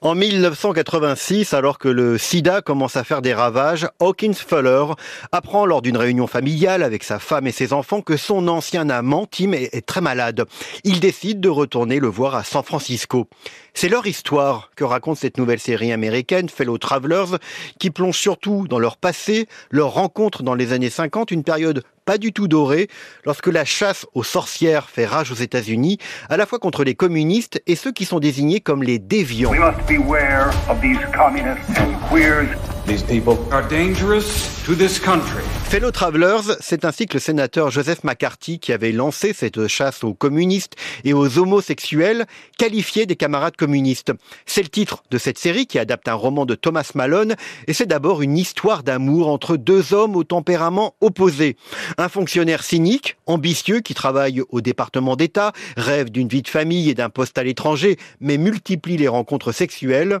En 1986, alors que le sida commence à faire des ravages, Hawkins Fuller apprend lors d'une réunion familiale avec sa femme et ses enfants que son ancien amant, Tim, est très malade. Il décide de retourner le voir à San Francisco. C'est leur histoire que raconte cette nouvelle série américaine, Fellow Travelers, qui plonge surtout dans leur passé, leur rencontre dans les années 50, une période pas du tout dorée, lorsque la chasse aux sorcières fait rage aux États-Unis, à la fois contre les communistes et ceux qui sont désignés comme les déviants. These people are dangerous to this country. Fellow Travelers, c'est ainsi que le sénateur Joseph McCarthy, qui avait lancé cette chasse aux communistes et aux homosexuels, qualifié des camarades communistes. C'est le titre de cette série qui adapte un roman de Thomas Malone et c'est d'abord une histoire d'amour entre deux hommes au tempérament opposé. Un fonctionnaire cynique, ambitieux, qui travaille au département d'État, rêve d'une vie de famille et d'un poste à l'étranger, mais multiplie les rencontres sexuelles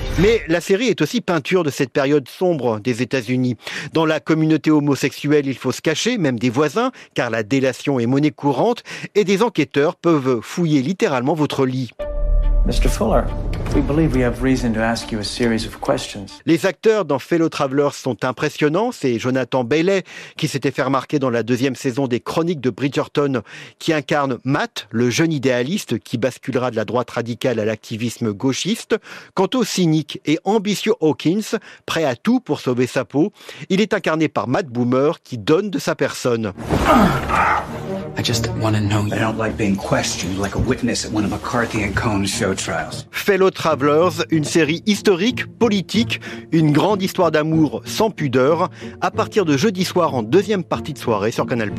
Mais la série est aussi peinture de cette période sombre des États-Unis. Dans la communauté homosexuelle, il faut se cacher, même des voisins, car la délation est monnaie courante, et des enquêteurs peuvent fouiller littéralement votre lit. Mr. Fuller, we believe we have reason to ask you a series of questions. Les acteurs dans Fellow Travelers sont impressionnants. C'est Jonathan Bailey qui s'était fait remarquer dans la deuxième saison des Chroniques de Bridgerton, qui incarne Matt, le jeune idéaliste qui basculera de la droite radicale à l'activisme gauchiste. Quant au cynique et ambitieux Hawkins, prêt à tout pour sauver sa peau, il est incarné par Matt Boomer qui donne de sa personne. I just want to know you. I don't like being questioned like a witness at one of McCarthy and Cohn's show trials. Fellow Travelers, une série historique, politique, une grande histoire d'amour sans pudeur, à partir de jeudi soir en deuxième partie de soirée sur Canal+.